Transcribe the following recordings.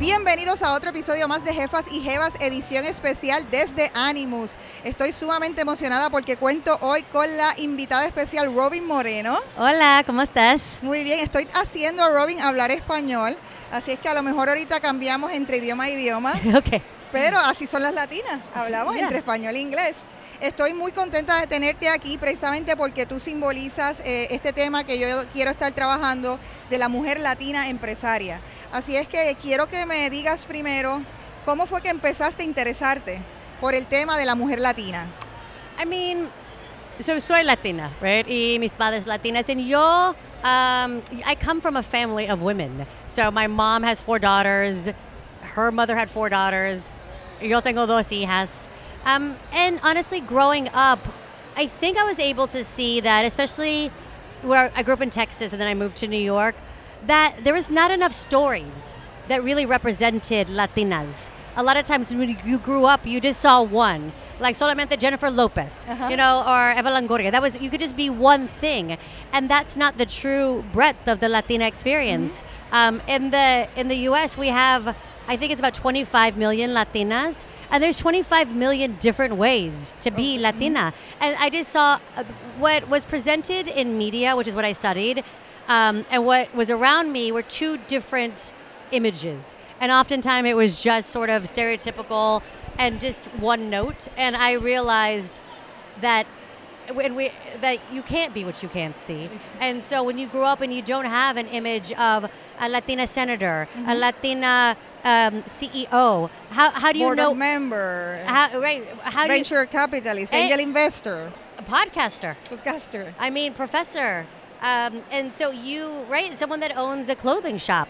Bienvenidos a otro episodio más de Jefas y Jevas, edición especial desde Animus. Estoy sumamente emocionada porque cuento hoy con la invitada especial Robin Moreno. Hola, ¿cómo estás? Muy bien, estoy haciendo a Robin hablar español, así es que a lo mejor ahorita cambiamos entre idioma e idioma, Ok. pero así son las latinas, hablamos entre español e inglés. Estoy muy contenta de tenerte aquí precisamente porque tú simbolizas eh, este tema que yo quiero estar trabajando de la mujer latina empresaria. Así es que quiero que me digas primero cómo fue que empezaste a interesarte por el tema de la mujer latina. I mean, so soy Latina, right? Y mis padres latinas. And yo, um, I come from a family of women. So my mom has four daughters. Her mother had four daughters. Yo tengo dos hijas. Um, and honestly, growing up, I think I was able to see that, especially where I grew up in Texas and then I moved to New York, that there was not enough stories that really represented Latinas. A lot of times when you grew up, you just saw one, like solamente Jennifer Lopez, Uh-huh. you know, or Eva Longoria. That was you could just be one thing, and that's not the true breadth of the Latina experience. Um, in the in the U.S., we have I think it's about 25 million Latinas, and there's 25 million different ways to be Latina. And I just saw uh, what was presented in media, which is what I studied, um, and what was around me were two different images. And oftentimes it was just sort of stereotypical and just one note. And I realized that when we that you can't be what you can't see. And so when you grow up and you don't have an image of a Latina senator, a Latina um, CEO, how, how do you Board know member, how, right? How do you, venture capitalist, Eh, angel investor, a podcaster? podcaster. I mean, professor. Um, and so you, right? Someone that owns a clothing shop.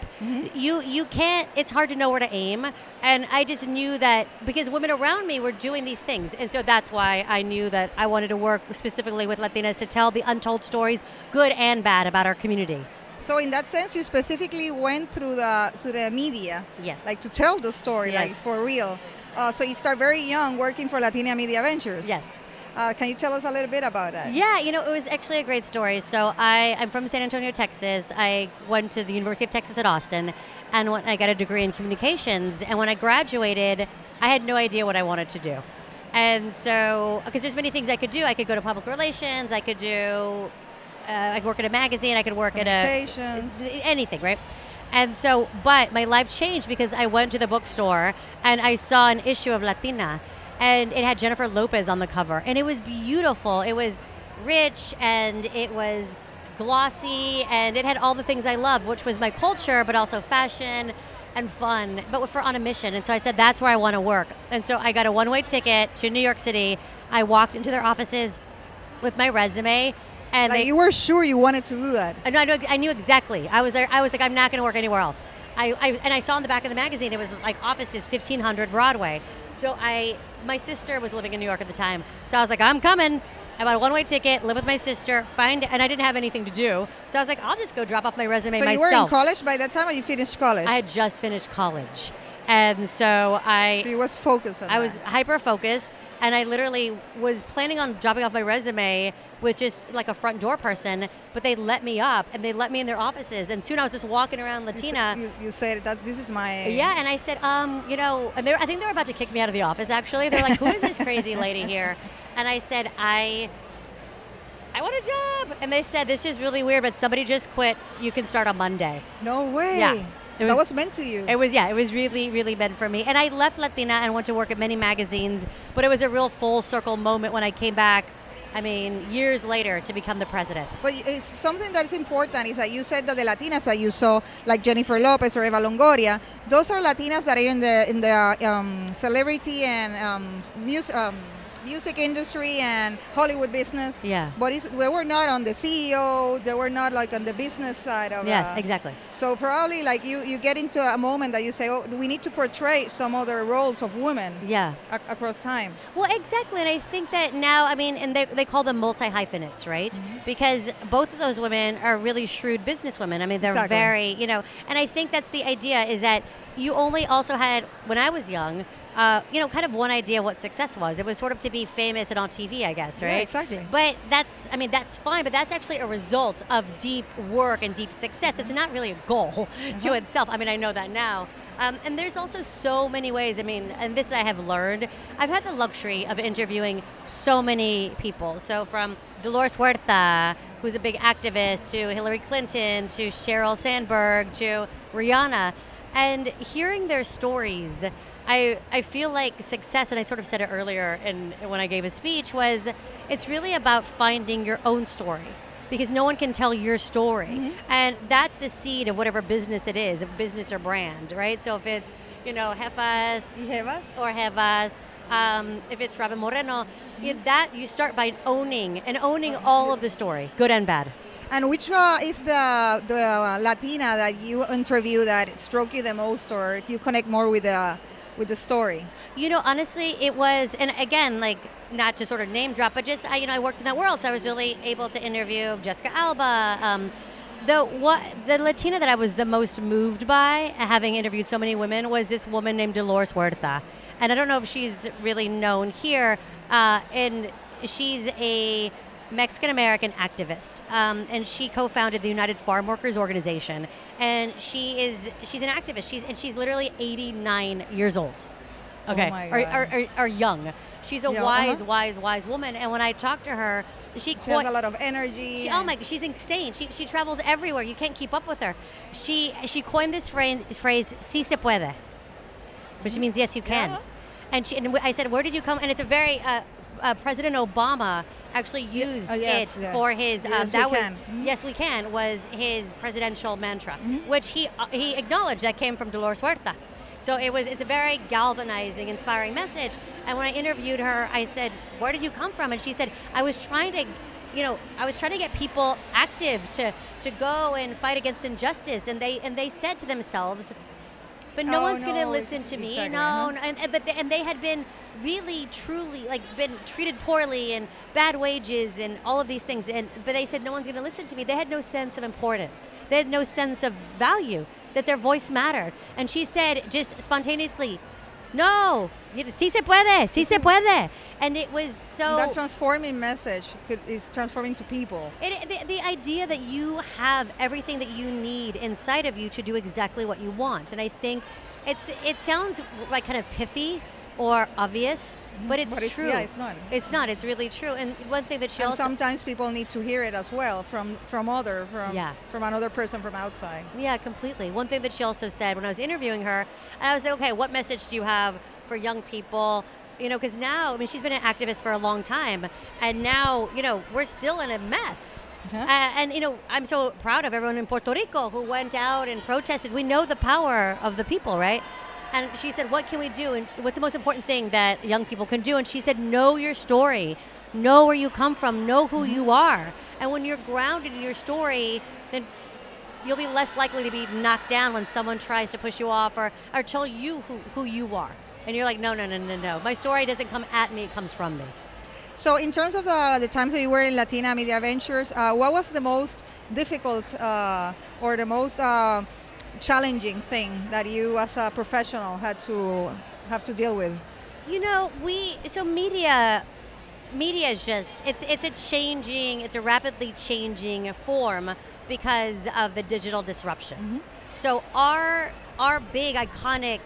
You you can't. It's hard to know where to aim. And I just knew that because women around me were doing these things, and so that's why I knew that I wanted to work specifically with Latinas to tell the untold stories, good and bad, about our community. So in that sense, you specifically went through the to the media, Yes. like to tell the story, like for real. Uh, so you start very young working for Latina Media Ventures. Yes. Uh, can you tell us a little bit about that? Yeah, you know, it was actually a great story. So I, I'm from San Antonio, Texas. I went to the University of Texas at Austin, and when I got a degree in communications. And when I graduated, I had no idea what I wanted to do. And so, because there's many things I could do. I could go to public relations. I could do, uh, I could work at a magazine. I could work at a Communications. anything, right? And so, but my life changed because I went to the bookstore and I saw an issue of Latina, and it had Jennifer Lopez on the cover, and it was beautiful. It was rich and it was glossy, and it had all the things I love, which was my culture, but also fashion and fun, but for on a mission. And so I said, that's where I want to work. And so I got a one-way ticket to New York City. I walked into their offices with my resume, and Like they, you were sure you wanted to do that. I know, I I knew exactly. I was there. I was like, I'm not going to work anywhere else. I, I and I saw in the back of the magazine it was like offices 1500 Broadway. So I, my sister was living in New York at the time. So I was like, I'm coming. I bought a one-way ticket, live with my sister, find, and I didn't have anything to do. So I was like, I'll just go drop off my resume So you myself. were in college by that time, or you finished college? I had just finished college, and so I so you was focused on I was hyper focused, and I literally was planning on dropping off my resume with just like a front door person, but they let me up and they let me in their offices, and soon I was just walking around You Latina. You, you said that this is my. Yeah, and I said, um, you know, and they were, I think they were about to kick me out of the office. Actually, they're like, "Who is this crazy lady here?" And I said, "I, I want a job." And they said, "This is really weird, but somebody just quit. You can start on Monday." No way. Yeah. It that was- was meant to you. It was yeah, it was really really meant for me. And I left Latina and went to work at many magazines, but it was a real full circle moment when I came back. I mean, years later to become the president. But it's something that is important is that you said that the Latinas that you saw, like Jennifer Lopez or Eva Longoria, those are Latinas that are in the in the um, celebrity and um, music um, music industry and Hollywood business. Yeah. But we were not on the CEO. They were not like on the business side of. Yes, uh, exactly. So probably like you you get into a moment that you say, oh, we need to portray some other roles of women Yeah. ac- across time. Well, exactly. And I think that now, I mean, and they, they call them multi hyphenates, right? Because both of those women are really shrewd businesswomen. I mean, they're Exactly. very, you know, and I think that's the idea is that you only also had, when I was young, uh, you know, kind of one idea of what success was. It was sort of to be famous and on TV, I guess, right? Yeah, exactly. But that's, I mean, that's fine, but that's actually a result of deep work and deep success. It's not really a goal to Uh-huh. itself. I mean, I know that now. Um, and there's also so many ways. I mean, and this I have learned. I've had the luxury of interviewing so many people. So from Dolores Huerta, who's a big activist, to Hillary Clinton, to Sheryl Sandberg, to Rihanna, and hearing their stories. I, I feel like success, and I sort of said it earlier in, when I gave a speech, was it's really about finding your own story because no one can tell your story. Mhm. And that's the seed of whatever business it is, a business or brand, right? So if it's, you know, Jefas Y or Jevas, um, if it's Robyn Moreno, it, that you start by owning and owning all of the story, good and bad. And which uh, is the the Latina that you interview that struck you the most, or you connect more with the with the story? You know, honestly, it was, and again, like not to sort of name drop, but just I, you know, I worked in that world, so I was really able to interview Jessica Alba. Um, the what the Latina that I was the most moved by, having interviewed so many women, was this woman named Dolores Huerta, and I don't know if she's really known here, uh, and she's a Mexican American activist, um, and she co-founded the United Farm Workers Organization. And she is she's an activist. She's and she's literally 89 years old. Oh Okay, my or, or, or, or young. She's a Yeah, wise, uh-huh. wise, wise woman. And when I talked to her, she, She has a lot of energy. she, oh my, she's insane. She, she travels everywhere. You can't keep up with her. She she coined this phrase, phrase "si se puede," which means yes, you can. Yeah. And she and I said, where did you come? And it's a very uh, uh, President Obama actually used uh, yes, it yeah. for his. Uh, Yes, we was can. Mhm. yes, we can was his presidential mantra, Mhm. which he uh, he acknowledged that came from Dolores Huerta. So it was it's a very galvanizing, inspiring message. And when I interviewed her, I said, "Where did you come from?" And she said, "I was trying to." You know, I was trying to get people active to, to go and fight against injustice, and they and they said to themselves, "But no Oh, one's going to listen to me." exactly, No, uh-huh. no, and, and but they, and they had been really, truly like been treated poorly and bad wages and all of these things, and but they said no one's going to listen to me. They had no sense of importance. They had no sense of value that their voice mattered. And she said just spontaneously, "No, sí se puede, sí se mm-hmm. puede," and it was so. that transforming message could, is transforming to people. It, the, the idea that you have everything that you need inside of you to do exactly what you want, and I think it's it sounds like kind of pithy or obvious, but it's But it's- true. yeah, it's not. It's not. It's really true. And one thing that she and also sometimes people need to hear it as well from from other from Yeah. from another person from outside. Yeah, completely. One thing that she also said when I was interviewing her, and I was like, okay, what message do you have for young people? You know, because now, I mean, she's been an activist for a long time, and now, you know, we're still in a mess. Uh-huh. Uh, and, you know, I'm so proud of everyone in Puerto Rico who went out and protested. We know the power of the people, right? And she said, what can we do? And what's the most important thing that young people can do? And she said, know your story. Know where you come from. Know who Mm-hmm. you are. And when you're grounded in your story, then you'll be less likely to be knocked down when someone tries to push you off or, or tell you who, who you are. And you're like, no, no, no, no, no. My story doesn't come at me, it comes from me. So, in terms of the, the times that you were in Latina Media Ventures, uh, what was the most difficult uh, or the most uh, challenging thing that you, as a professional, had to have to deal with? You know, we so media media is just it's it's a changing, it's a rapidly changing form because of the digital disruption. Mhm. So our our big iconic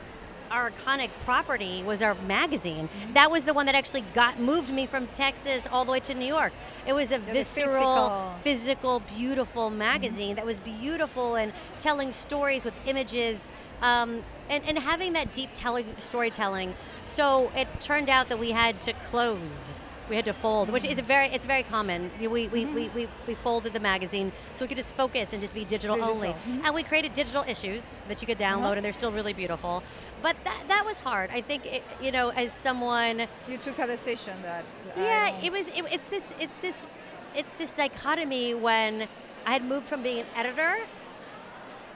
our iconic property was our magazine. That was the one that actually got moved me from Texas all the way to New York. It was a the visceral, physical. physical, beautiful magazine that was beautiful and telling stories with images um, and, and having that deep telling storytelling. So it turned out that we had to close. We had to fold, which is a very it's very common. We, we, we, we, we, we folded the magazine so we could just focus and just be digital, only. mhm. And we created digital issues that you could download, and they're still really beautiful. But that, that was hard. I think, it, you know, as someone You took a decision that. Yeah, it was. It, it's this. It's this. It's this dichotomy when I had moved from being an editor,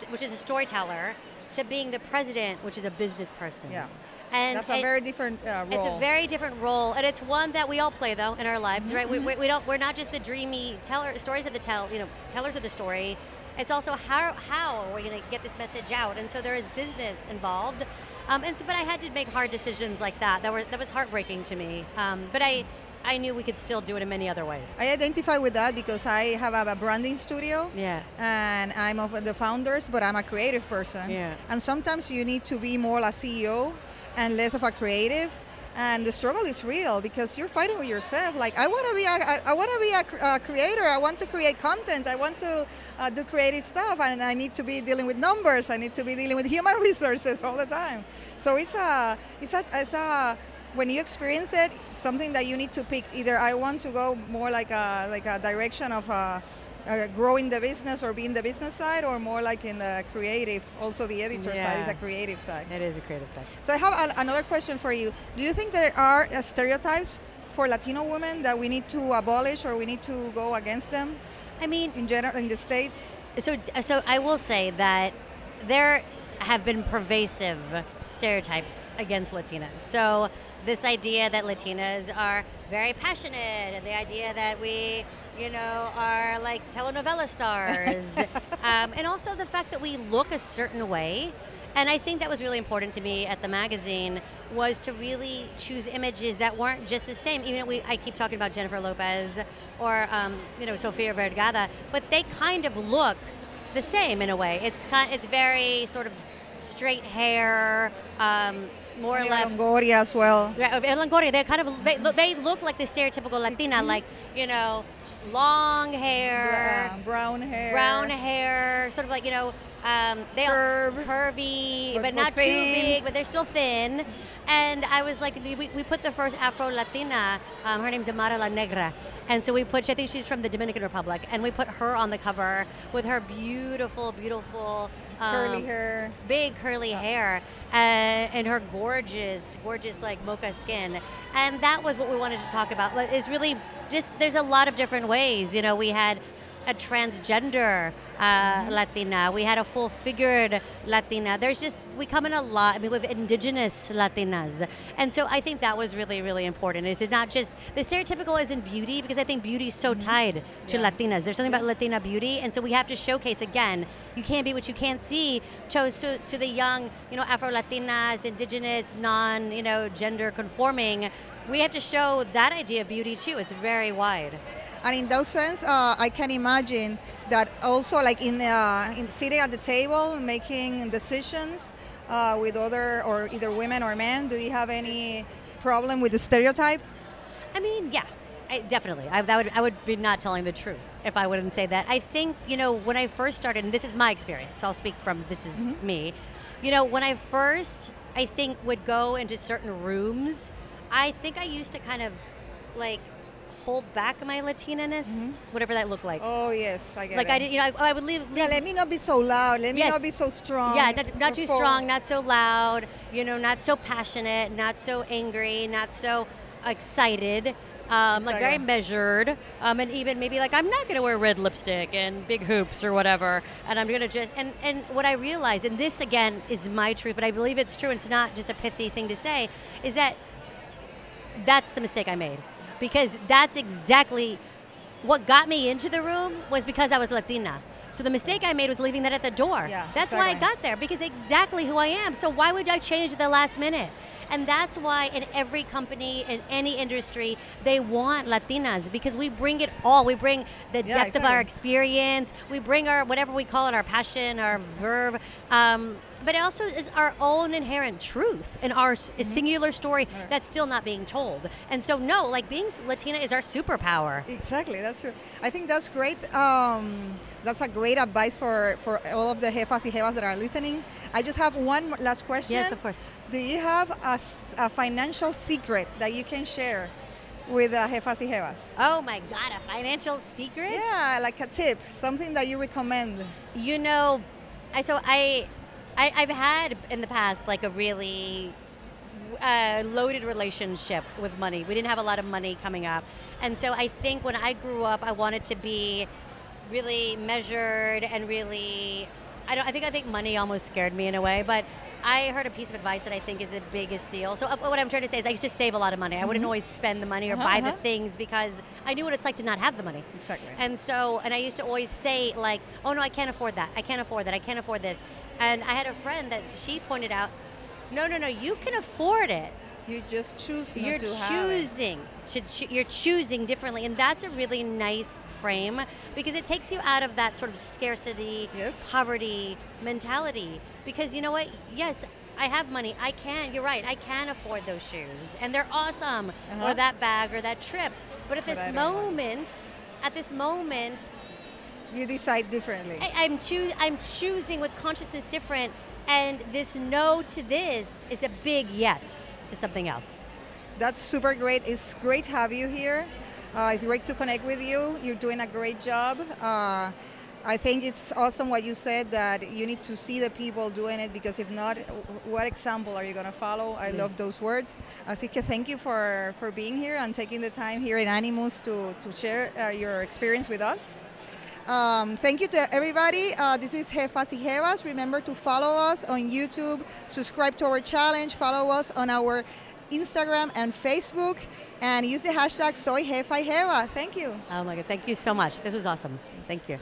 which is a storyteller, to being the president, which is a business person. Yeah. And That's a and very different uh, role. It's a very different role, and it's one that we all play though in our lives, right? We, we, we don't. We're not just the dreamy teller stories of the tell. You know, tellers of the story. It's also how how are we going to get this message out, and so there is business involved. Um, and so, but I had to make hard decisions like that. That were that was heartbreaking to me. Um, but I, I knew we could still do it in many other ways. I identify with that because I have a, a branding studio. Yeah. And I'm of the founders, but I'm a creative person. Yeah. And sometimes you need to be more like CEO and less of a creative. And the struggle is real because you're fighting with yourself. Like I want to be, a, I, I want to be a, a creator. I want to create content. I want to uh, do creative stuff, and I need to be dealing with numbers. I need to be dealing with human resources all the time. So it's a, it's a, it's a when you experience it, something that you need to pick. Either I want to go more like a like a direction of uh, uh, growing the business or being the business side, or more like in the creative. Also, the editor side is a creative side. It is a creative side. So I have a, another question for you. Do you think there are uh, stereotypes for Latino women that we need to abolish or we need to go against them I mean, in general in the states? so so I will say that there have been pervasive stereotypes against Latinas. So this idea that Latinas are very passionate, and the idea that we, you know, are like telenovela stars, um, and also the fact that we look a certain way. And I think that was really important to me at the magazine was to really choose images that weren't just the same. Even though we, I keep talking about Jennifer Lopez or um, you know Sofia Vergara, but they kind of look the same in a way. It's kind, it's very sort of straight hair, um, more or less. Longoria as well. Yeah, Longoria, they kind of they they look like the stereotypical Latina, like you know, long hair, Uh, brown hair. brown hair, sort of like you know, um, they Curve. curvy, But- but, not too big, but they're still thin. And I was like, we, we put the first Afro Latina. Um, her name's Amara La Negra, and so we put. I think she's from the Dominican Republic, and we put her on the cover with her beautiful, beautiful Curly um, hair. big curly hair uh, and her gorgeous, gorgeous like mocha skin. And that was what we wanted to talk about. Is really just there's a lot of different ways. You know, we had a transgender uh, Latina. We had a full figured Latina. There's just we come in a lot. I mean, we have indigenous Latinas, and so I think that was really, really important. Is it not just the stereotypical isn't beauty because I think beauty is so tied to Yeah. Latinas. There's something about Latina beauty, and so we have to showcase again. You can't be what you can't see. To, to, to the young, you know, Afro Latinas, indigenous, non, you know, gender conforming. We have to show that idea of beauty too. It's very wide. And in that sense, uh, I can imagine that also, like in, uh, in sitting at the table, making decisions uh, with other or either women or men. Do you have any problem with the stereotype? I mean, yeah, I, definitely. I, that would I would be not telling the truth if I wouldn't say that. I think you know when I first started, and this is my experience. so I'll speak from this is me. You know, when I first, I think would go into certain rooms. I think I used to kind of like hold back my Latina-ness, whatever that looked like. Oh yes, I get like it. I did, you know, I, I would leave. yeah, let me not be so loud. Let me Yes. not be so strong. yeah, not, not too strong, not so loud, you know, not so passionate, not so angry, not so excited. Um, like very measured, um, and even maybe like I'm not gonna wear red lipstick and big hoops or whatever, and I'm gonna just and and what I realize, and this again is my truth, but I believe it's true. And it's not just a pithy thing to say, is that that's the mistake I made because that's exactly what got me into the room was because I was Latina. So the mistake I made was leaving that at the door. Yeah, that's why I got there because exactly who I am. So why would I change at the last minute? And that's why in every company in any industry they want Latinas because we bring it all. We bring the Yeah, depth of our experience. We bring our whatever we call it, our passion, our verve. Um, but it also is our own inherent truth and our Mm-hmm. singular story that's still not being told. And so, no, like being Latina is our superpower. Exactly, that's true. I think that's great. Um, that's a great advice for, for all of the jefas y jevas that are listening. I just have one last question. Yes, of course. Do you have a, a financial secret that you can share with uh, jefas y jevas? Oh my God, a financial secret? Yeah, like a tip, something that you recommend. You know, I so I, I I've had in the past like a really uh, loaded relationship with money. We didn't have a lot of money coming up, and so I think when I grew up, I wanted to be really measured and really. I don't. I think I think money almost scared me in a way, but. I heard a piece of advice that I think is the biggest deal. So uh, what I'm trying to say is I used to save a lot of money. I wouldn't always spend the money or Uh-huh, buy the uh-huh. things because I knew what it's like to not have the money. Exactly. And so, and I used to always say, like, oh no, I can't afford that. I can't afford that. I can't afford this. And I had a friend that she pointed out, No, no, no. You can afford it. You just choose not you're to choosing to choo- you're choosing differently and that's a really nice frame because it takes you out of that sort of scarcity Yes. poverty mentality because you know what yes i have money i can you're right i can afford those shoes and they're awesome Uh-huh. or that bag or that trip but at But this I don't want it. moment at this moment You decide differently. I, I'm choo- I'm choosing with consciousness different, and this no to this is a big yes to something else. That's super great. It's great to have you here. Uh, it's great to connect with you. You're doing a great job. Uh, I think it's awesome what you said that you need to see the people doing it because if not, what example are you going to follow? I love those words. Así que thank you for, for being here and taking the time here in Animus to, to share uh, your experience with us. Um, thank you to everybody. Uh, this is Jefas y Jevas. Remember to follow us on YouTube, subscribe to our challenge, follow us on our Instagram and Facebook, and use the hashtag Soy Jefa Jeva. Thank you. Oh my God, thank you so much. This was awesome. Thank you.